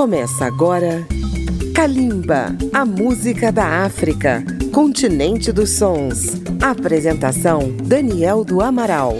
Começa agora Kalimba, a música da África, continente dos sons. Apresentação Daniel do Amaral.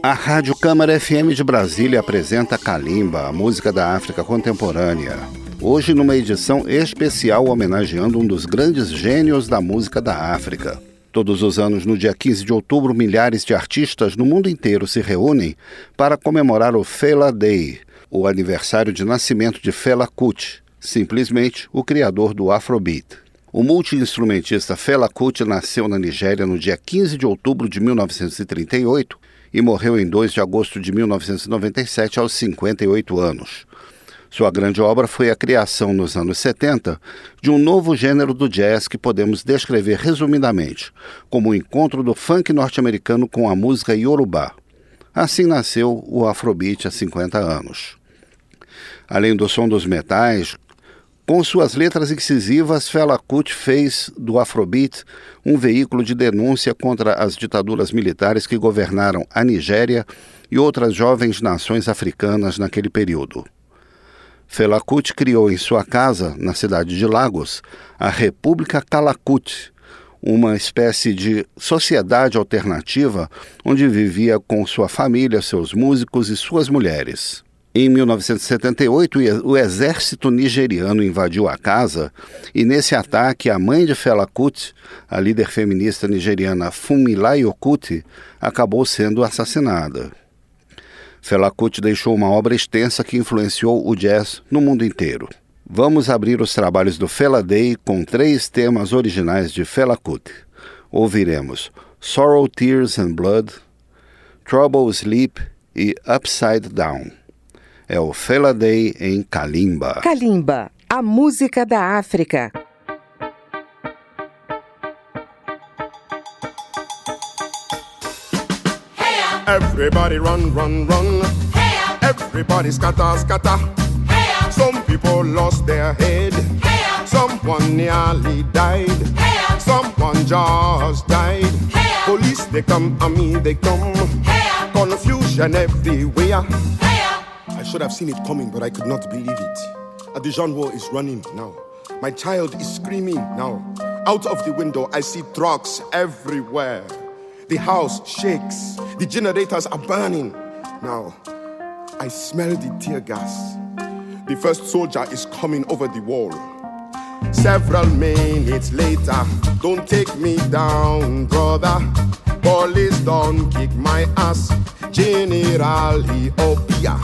A Rádio Câmara FM de Brasília apresenta Kalimba, a música da África contemporânea. Hoje numa edição especial homenageando um dos grandes gênios da música da África. Todos os anos, no dia 15 de outubro, milhares de artistas no mundo inteiro se reúnem para comemorar o Fela Day, o aniversário de nascimento de Fela Kuti, simplesmente o criador do Afrobeat. O multiinstrumentista Fela Kuti nasceu na Nigéria no dia 15 de outubro de 1938 e morreu em 2 de agosto de 1997 aos 58 anos. Sua grande obra foi a criação nos anos 70 de um novo gênero do jazz que podemos descrever resumidamente como o encontro do funk norte-americano com a música iorubá. Assim nasceu o Afrobeat há 50 anos. Além do som dos metais, com suas letras incisivas, Fela Kuti fez do Afrobeat um veículo de denúncia contra as ditaduras militares que governaram a Nigéria e outras jovens nações africanas naquele período. Fela Kuti criou em sua casa, na cidade de Lagos, a República Calacute, uma espécie de sociedade alternativa onde vivia com sua família, seus músicos e suas mulheres. Em 1978, o exército nigeriano invadiu a casa e, nesse ataque, a mãe de Fela Kuti, a líder feminista nigeriana Funmilayo Kuti, acabou sendo assassinada. Fela Kuti deixou uma obra extensa que influenciou o jazz no mundo inteiro. Vamos abrir os trabalhos do Fela Day com três temas originais de Fela Kuti. Ouviremos Sorrow, Tears and Blood, Trouble, Sleep e Upside Down. É o Fela Day em Kalimba. Kalimba, a música da África. Everybody run, run, run. Hey Everybody scatter, scatter. Hey Some people lost their head. Hey Someone nearly died. Hey Someone just died. Hey Police they come, army they come. Hey Confusion everywhere. Hey I should have seen it coming, but I could not believe it. Adijan war is running now. My child is screaming now. Out of the window, I see trucks everywhere. The house shakes. The generators are burning. Now, I smell the tear gas. The first soldier is coming over the wall. Several minutes later, don't take me down, brother. Police don't kick my ass. General Ethiopia,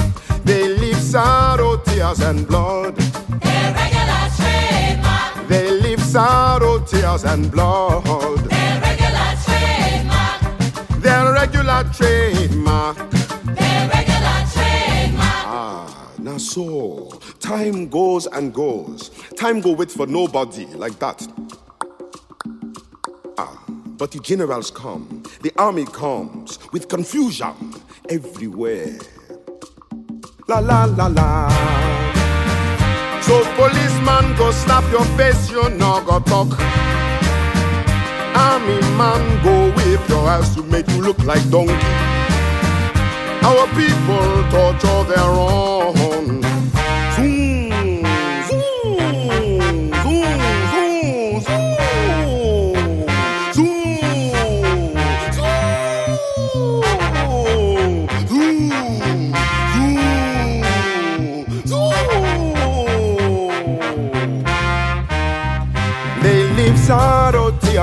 they leave sorrow, tears, and blood. Irregular trademark. They leave sorrow, tears, and blood. Their regular trademark. Their regular trademark. They're regular trademark. Ah, now so time goes and goes. Time go wait for nobody like that. Ah, but the generals come, the army comes with confusion everywhere. La la la la. So policeman go slap your face, you no go talk. Army man go whip your ass to make you look like donkey. Our people torture their own.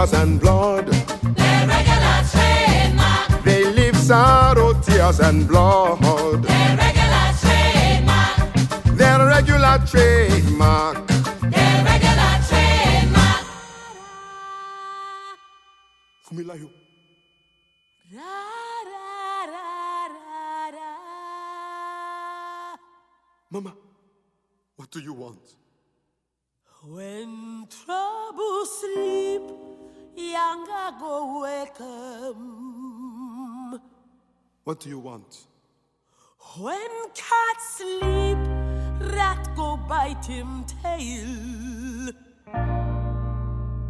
Tears, and blood. Their regular trademark. They leave sorrow, tears, and blood. Their regular trademark. Their regular trademark. Their regular trademark. Funmilayo. Mama, what do you want? When trouble sleep, younger go welcome. What do you want? When cat sleep, rat go bite him tail.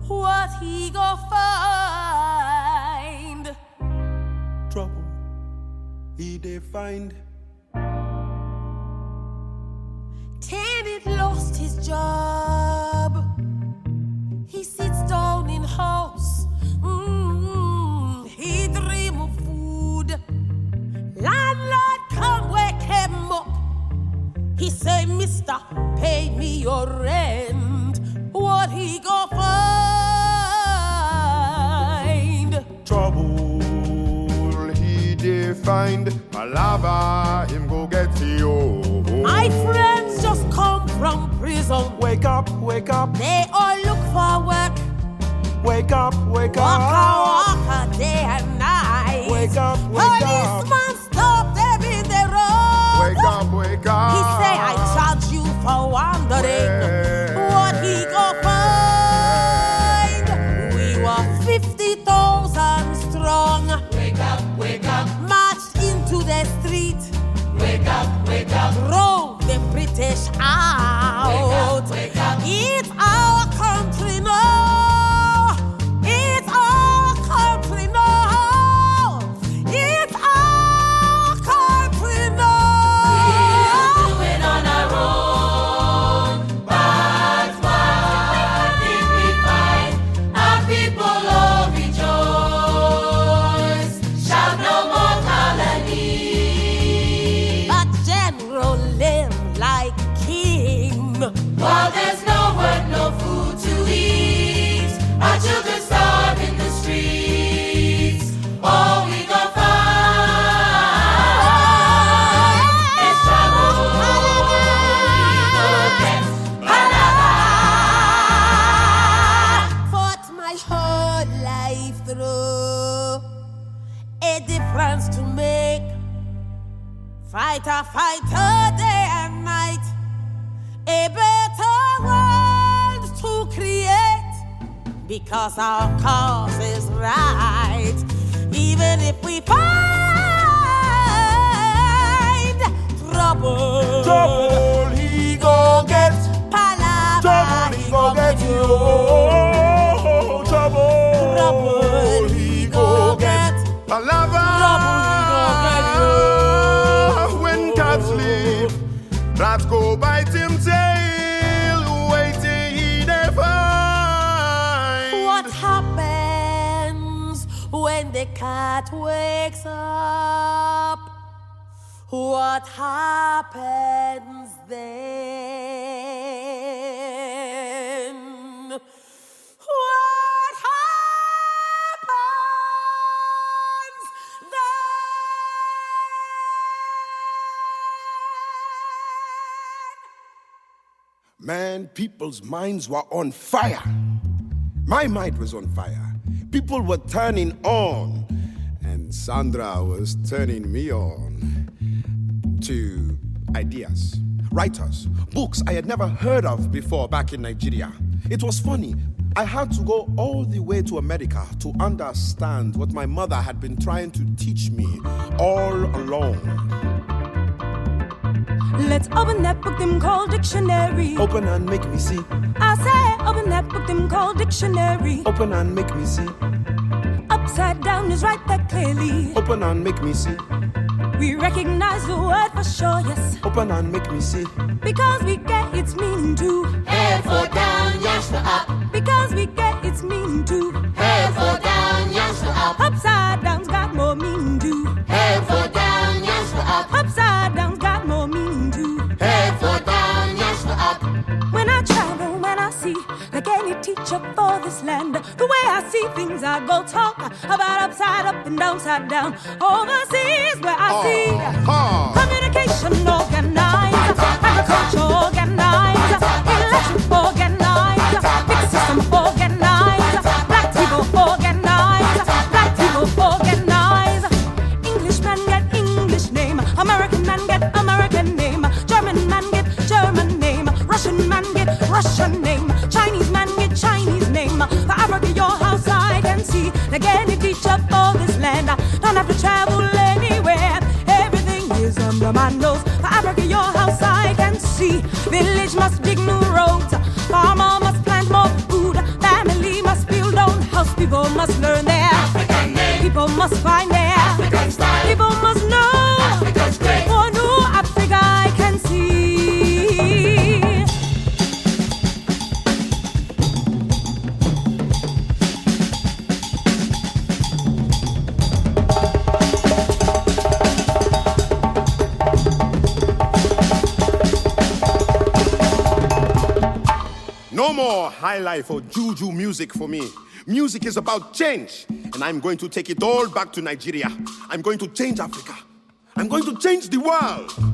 What he go find? Trouble. He they find David lost his job. He sits down house. Mm, he dream of food. Landlord come wake him up. He say, Mister, pay me your rent. What he go find? Trouble he dey find. Palava him go get you. My friends just come from prison. Wake up, wake up, They all look for work. Wake up, wake Walk a up. walk a day and night. Wake up, wake up. Policeman stop them in the road. Wake up, wake up. He say I charge you for wandering. Because our cause is right. Even if we find trouble. Trouble he go get. Palava, Trouble he go get you. Trouble Trouble he go get. Trouble he go get When cats sleep, rats go bite What happens then? What happens then? Man, people's minds were on fire. My mind was on fire. People were turning on. And Sandra was turning me on to ideas, writers, books I had never heard of before back in Nigeria. It was funny. I had to go all the way to America to understand what my mother had been trying to teach me all along. Let's open that book them called dictionary. Open and make me see. I say open that book them called dictionary. Open and make me see. Upside down is right there clearly. Open and make me see. We recognize the word for sure, yes. Open and make me see. Because we get its meaning too. Head for down, yash for up. Because we get its meaning too. Head for down, yash for up. Upside down's got more meaning too. Head for down, yash for up. Upside down's got more meaning too. Head for down, yash for up. When I travel, when I see, like any teacher for this land, the way I see things, I go talk about upside up and downside down. Overseas, where I see Ha! communication organized, agriculture organized, must learn their African name. People must find their African style. People must know African great. For new Africa I can see. No more high life or juju music for me. Music is about change, and I'm going to take it all back to Nigeria. I'm going to change Africa. I'm going to change the world.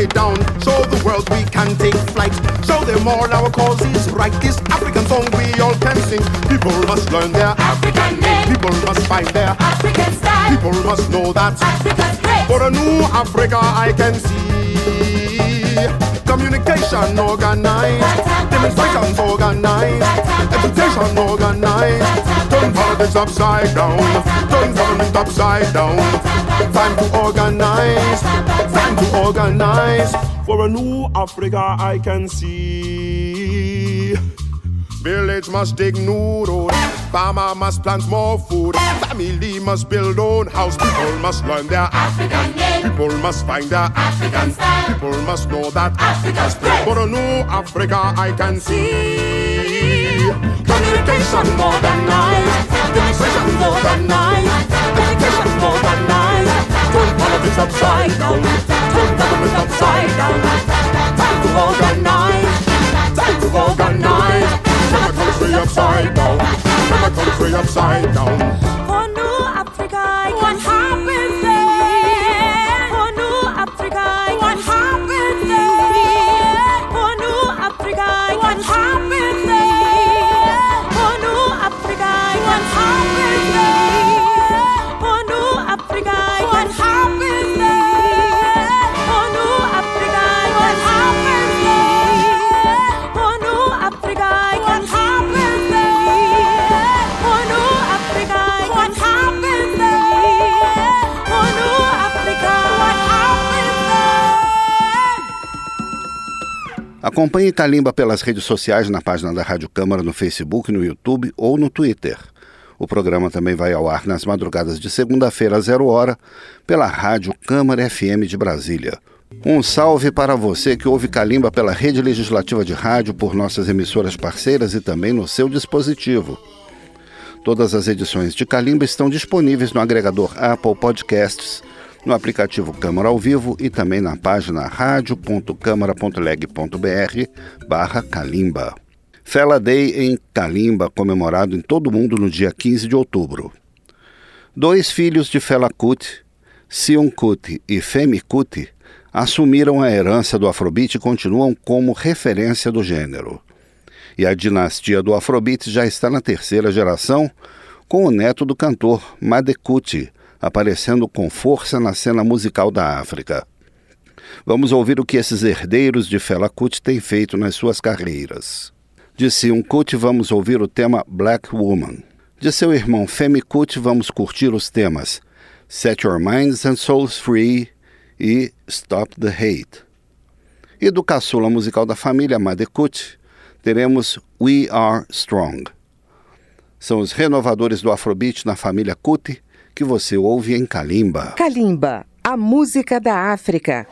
Upside down. Show the world we can take flight. Show them all our cause is right. This African song we all can sing. People must learn their African name. People must find their African style. People must know that. Africa's great. For a new Africa, I can see communication organized, demonstrations organized, education organized. Turn politics upside down, turn government upside down. Time to organize, time to organize. For a new Africa, I can see. Village must dig new road. Farmer must plant more food. Family must build own house. People must learn their African name. People must find their African style. People must know that Africa's great. For a new Africa, I can see. Communication modernized. Demonstration modernized. Education modernized. Turn politics upside down. Turn government upside down. Time to organize. Time to organize. Turn the country upside down. Turn the country upside down. Acompanhe Kalimba pelas redes sociais na página da Rádio Câmara no Facebook, no YouTube ou no Twitter. O programa também vai ao ar nas madrugadas de segunda-feira a zero hora pela Rádio Câmara FM de Brasília. Um salve para você que ouve Kalimba pela rede legislativa de rádio por nossas emissoras parceiras e também no seu dispositivo. Todas as edições de Kalimba estão disponíveis no agregador Apple Podcasts, no aplicativo Câmara ao Vivo e também na página radio.câmara.leg.br barra Kalimba. Fela Day em Kalimba, comemorado em todo o mundo no dia 15 de outubro. Dois filhos de Fela Kuti, Sion Kuti e Femi Kuti, assumiram a herança do Afrobeat e continuam como referência do gênero. E a dinastia do Afrobeat já está na terceira geração, com o neto do cantor Madekuti aparecendo com força na cena musical da África. Vamos ouvir o que esses herdeiros de Fela Kuti têm feito nas suas carreiras. De Sion Kuti vamos ouvir o tema Black Woman. De seu irmão Femi Kuti vamos curtir os temas Set Your Minds and Souls Free e Stop the Hate. E do caçula musical da família Madekuti, teremos We Are Strong. São os renovadores do Afrobeat na família Kuti que você ouve em Kalimba. Kalimba, a música da África.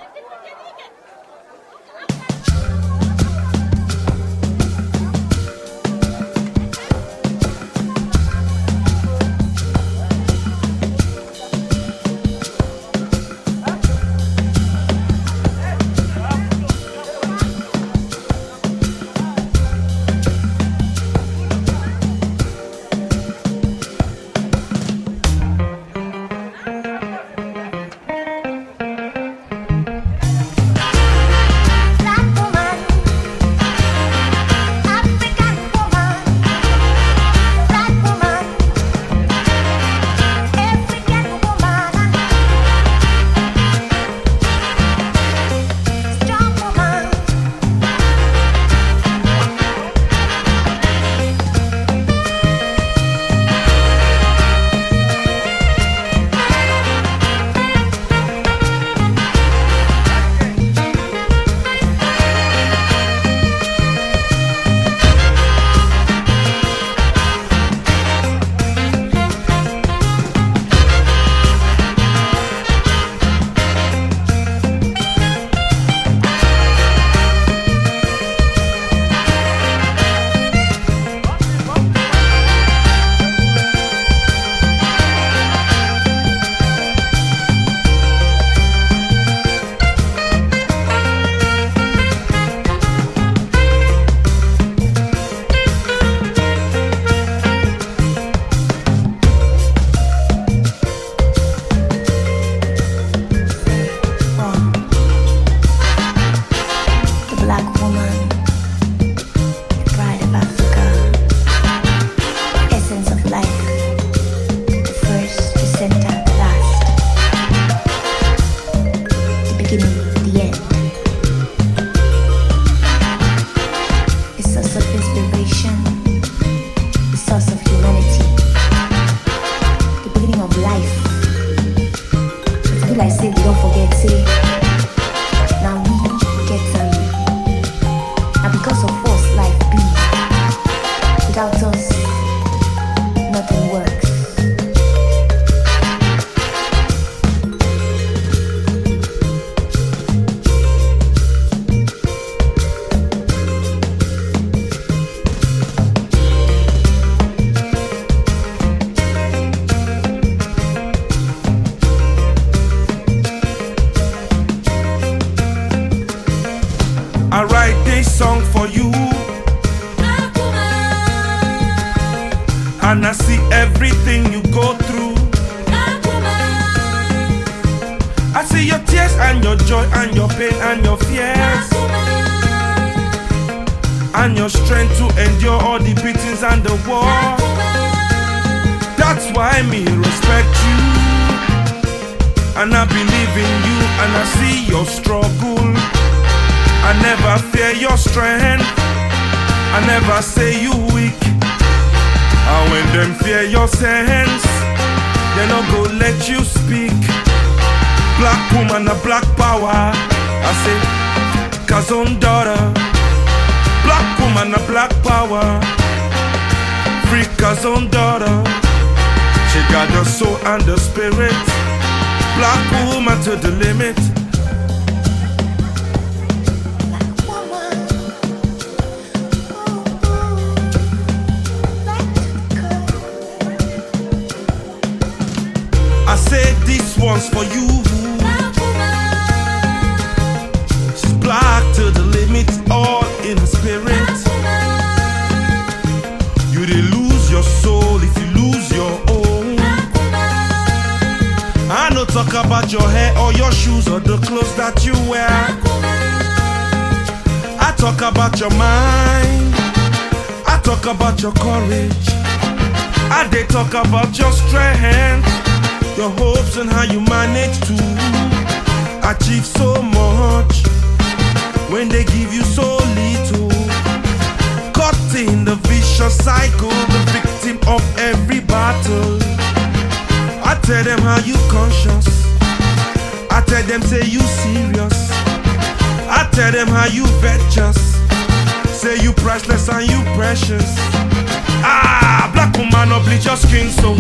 Free Kazon daughter. She got the soul and the spirit. Black woman to the limit. I say this one's for you. She's black to the limit, all talk about your hair or your shoes or the clothes that you wear. I talk about your mind. I talk about your courage. I dey talk about your strength, your hopes and how you manage to achieve so much when they give you so little. Caught in the vicious cycle, the victim of every battle. Tell them how you conscious. I tell them say you serious. I tell them how you virtuous. Say you priceless and you precious. Ah, black woman, no bleach your skin so.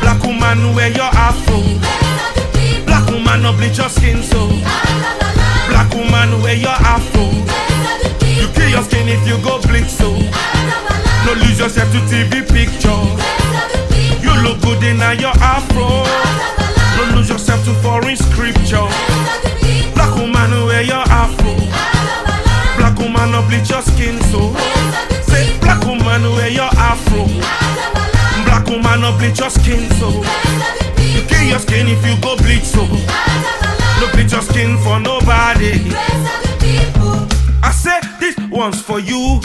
Black woman, wear your afro. Black woman, no bleach your skin so. Black woman, wear your afro. You kill your skin if you go bleach so. No lose yourself to TV picture. Look good in your afro. No lose yourself to foreign scripture. Black woman, wear your afro. Black woman, no bleach your skin so. Say, black woman, wear your afro. Black woman, no bleach your skin so. You kill your skin if you go bleach so. No bleach your skin for nobody. I say this one's for you.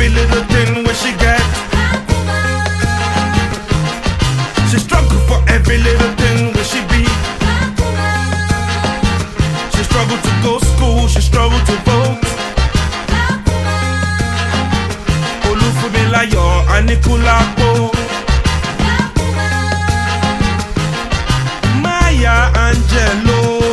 Every little thing where she get. She struggle for every little thing where she be. She struggle to go school, she struggle to vote. Olúfúnmiláyọ̀ Aníkúlápó. Maya Angelou.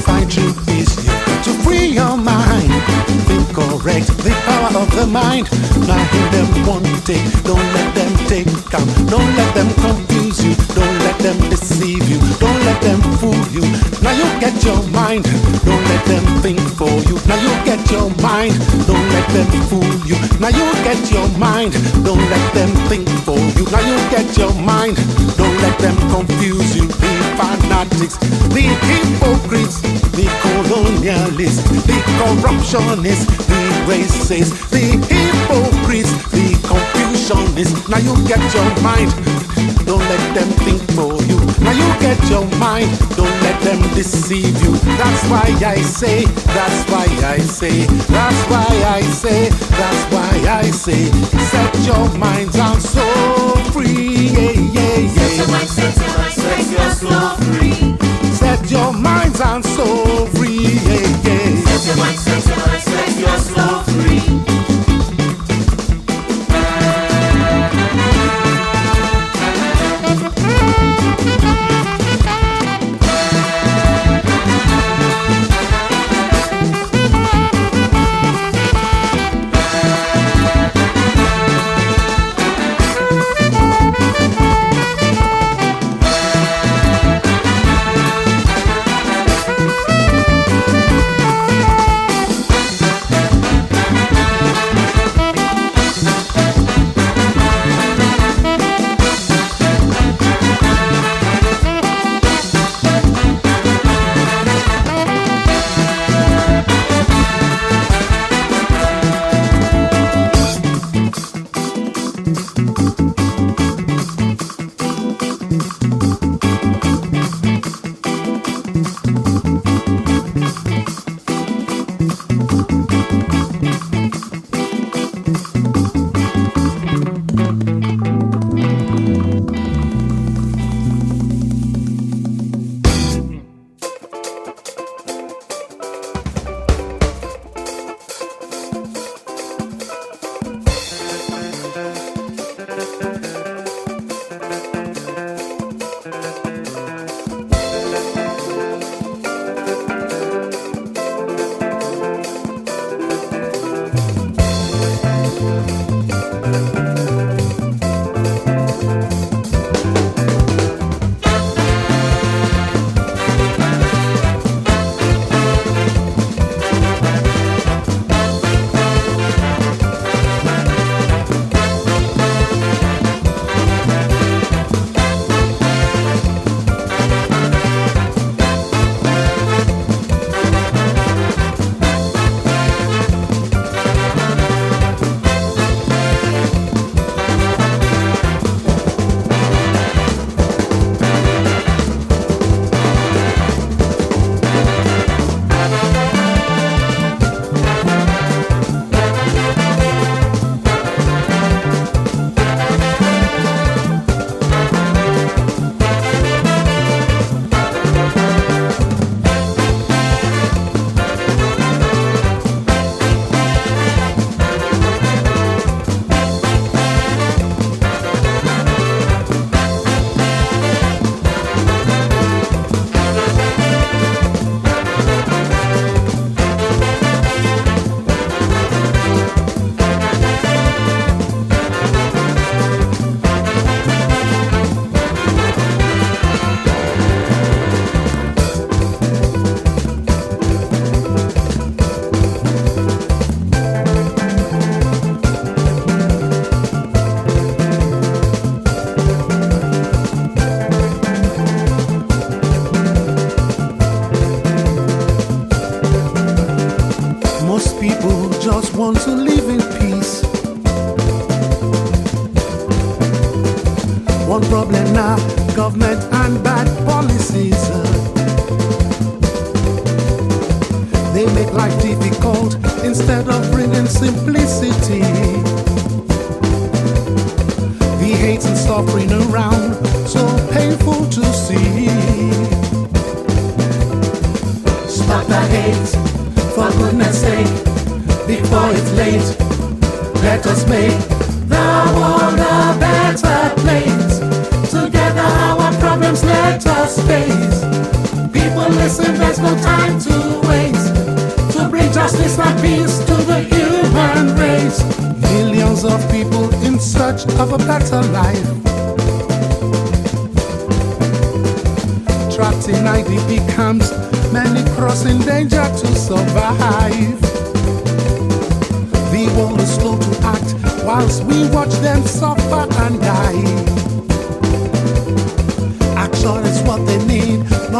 find you peace to free your mind. Think correct, the power of the mind. Not in them one take, don't let them take come. Don't let them confuse you, don't let them deceive you, don't let them fool you. Now you get your mind, don't let them think for you. Now you get your mind, don't let them fool you. Now you get your mind, don't let them think for you. Now you get your mind, don't let them confuse you. Be fine fanatics, the hypocrites, the colonialists, the corruptionists, the racists, the hypocrites, the confusionists. Now you get your mind don't let them think for you. Now you get your mind, don't let them deceive you. That's why I say, that's why I say, that's why I say, that's why I say, set your minds on so free. Yeah, yeah, yeah. Set your mind, set your mind, set your soul free. Set your minds on so free. Yeah, yeah. Set your mind, set your mind, set your soul free.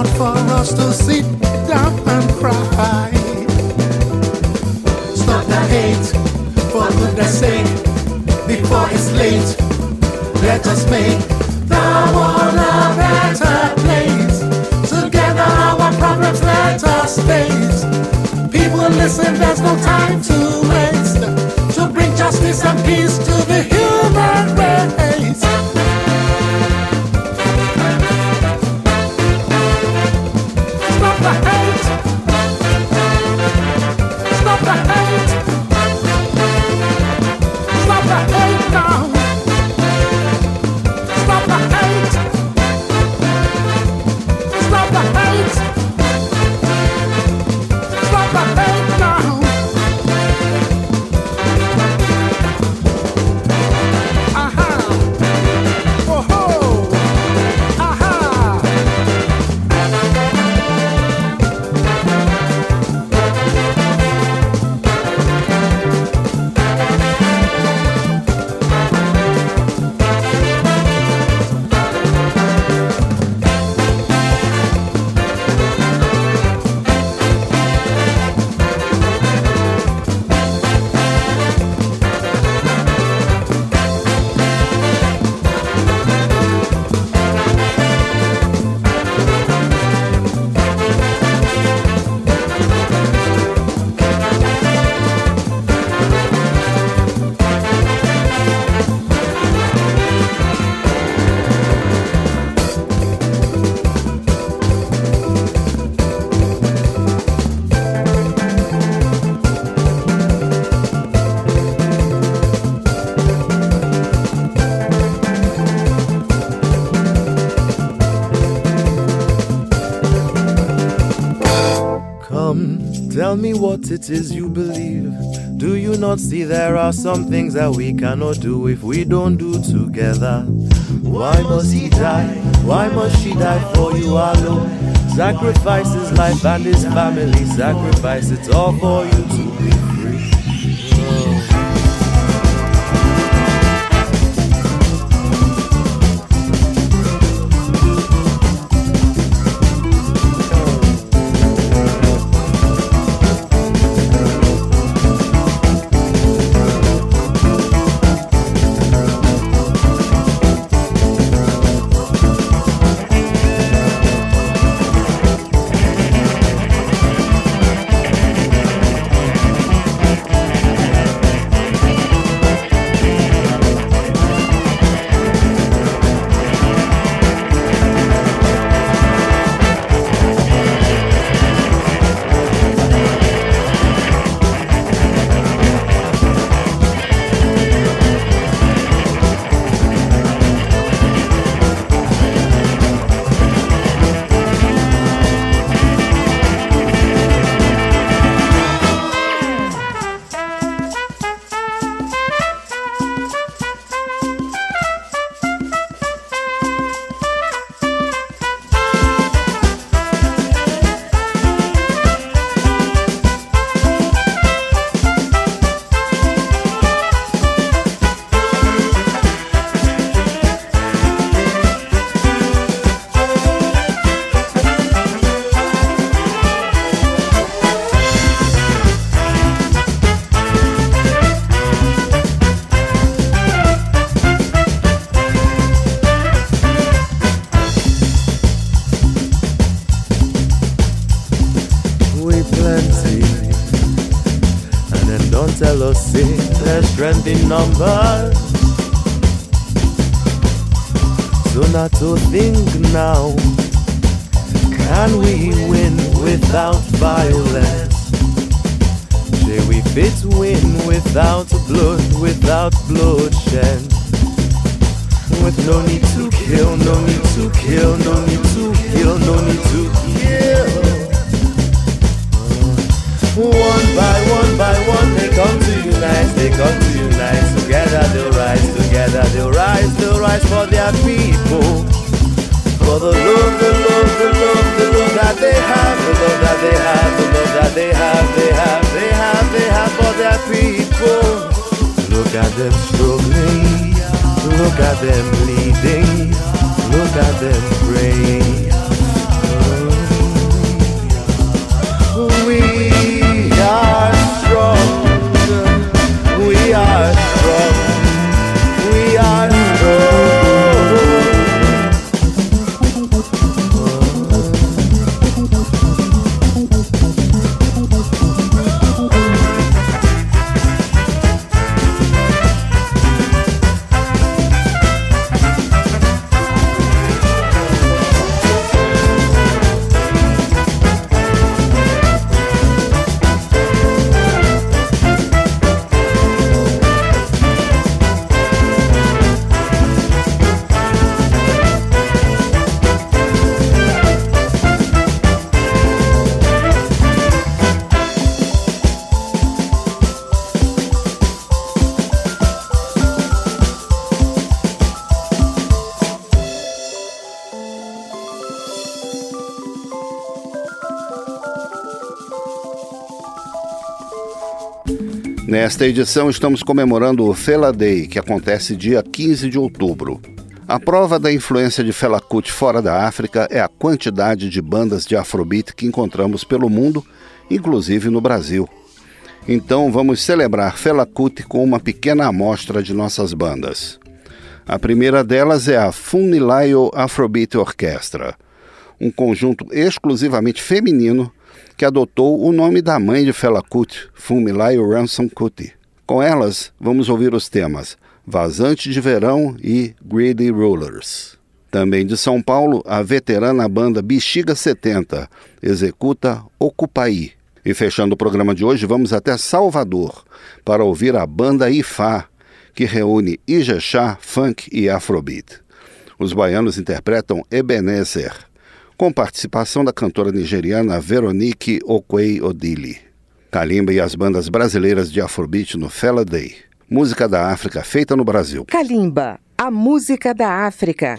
Not for us to sit down and cry. Stop the hate, for goodness sake, before it's late. Let us make the world a better place. Together our problems let us face. People listen, there's no time to waste. To bring justice and peace to the human race. Tell me what it is you believe. Do you not see there are some things that we cannot do if we don't do together? Why must he die? Why must she die for you alone? Sacrifice his life and his family, sacrifice it all for you to numbers. So not to think now, can we win without violence? Say we fit win without blood, without bloodshed. With no need to kill, no need to kill, no need to kill, no need to kill. One by one by one they come to unite, they come to. Together they'll rise, together they'll rise, they'll rise for their people. For the love, the love, the love, the love that they have, the love that they have, the love that they have, they have, they have, they have for their people. Look at them struggling, look at them bleeding, look at them praying. We Nesta edição estamos comemorando o Fela Day, que acontece dia 15 de outubro. A prova da influência de Fela Kuti fora da África é a quantidade de bandas de afrobeat que encontramos pelo mundo, inclusive no Brasil. Então vamos celebrar Fela Kuti com uma pequena amostra de nossas bandas. A primeira delas é a Funilayo Afrobeat Orchestra, um conjunto exclusivamente feminino que adotou o nome da mãe de Fela Kuti, Funmilayo Ransom Kuti. Com elas, vamos ouvir os temas Vazante de Verão e Greedy Rulers. Também de São Paulo, a veterana banda Bexiga 70 executa Ocupaí. E fechando o programa de hoje, vamos até Salvador para ouvir a banda Ifá, que reúne Ijexá, funk e afrobeat. Os baianos interpretam Ebenezer, com participação da cantora nigeriana Veronique Okwei Odili. Kalimba e as bandas brasileiras de Afrobeat no Fela Day. Música da África feita no Brasil. Kalimba, a música da África.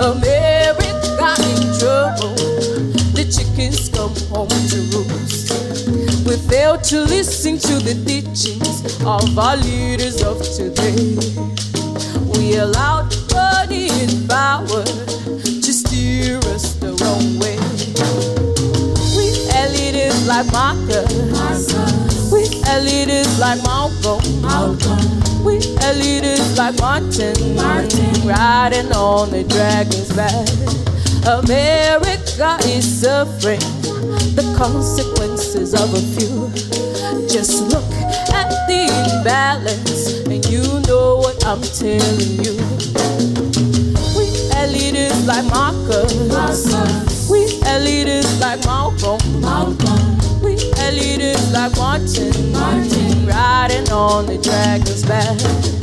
America in trouble. The chickens come home to roost. We fail to listen to the teachings of our leaders of today. We allowed money and power to steer us the wrong way. We leaders like Marcus. We leaders like Malcolm. We had leaders like Martin. Martin. Riding on the dragon's back. America is suffering the consequences of a few. Just look at the imbalance, and you know what I'm telling you. We had leaders like Marcus. We had leaders like Malcolm. We had leaders like Martin. Riding on the dragon's back.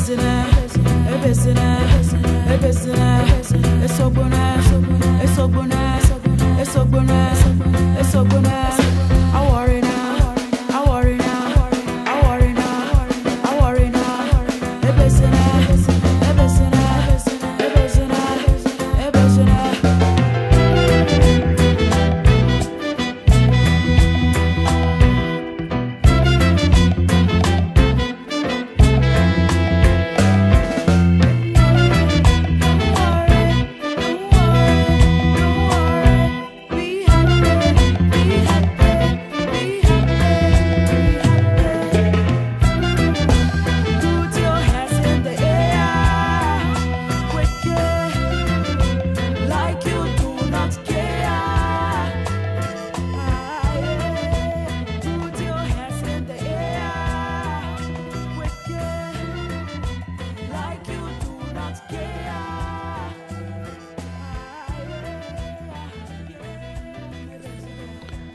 ebesina ebesina ebesina esogbona esogbona esogbona so good.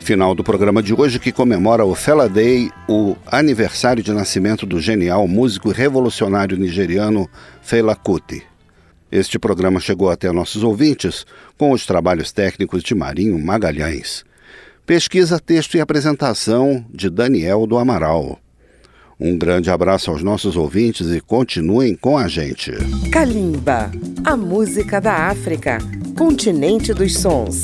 Final do programa de hoje que comemora o Fela Day, o aniversário de nascimento do genial músico revolucionário nigeriano Fela Kuti. Este programa chegou até nossos ouvintes com os trabalhos técnicos de Marinho Magalhães. Pesquisa, texto e apresentação de Daniel do Amaral. Um grande abraço aos nossos ouvintes e continuem com a gente. Kalimba, a música da África, continente dos sons.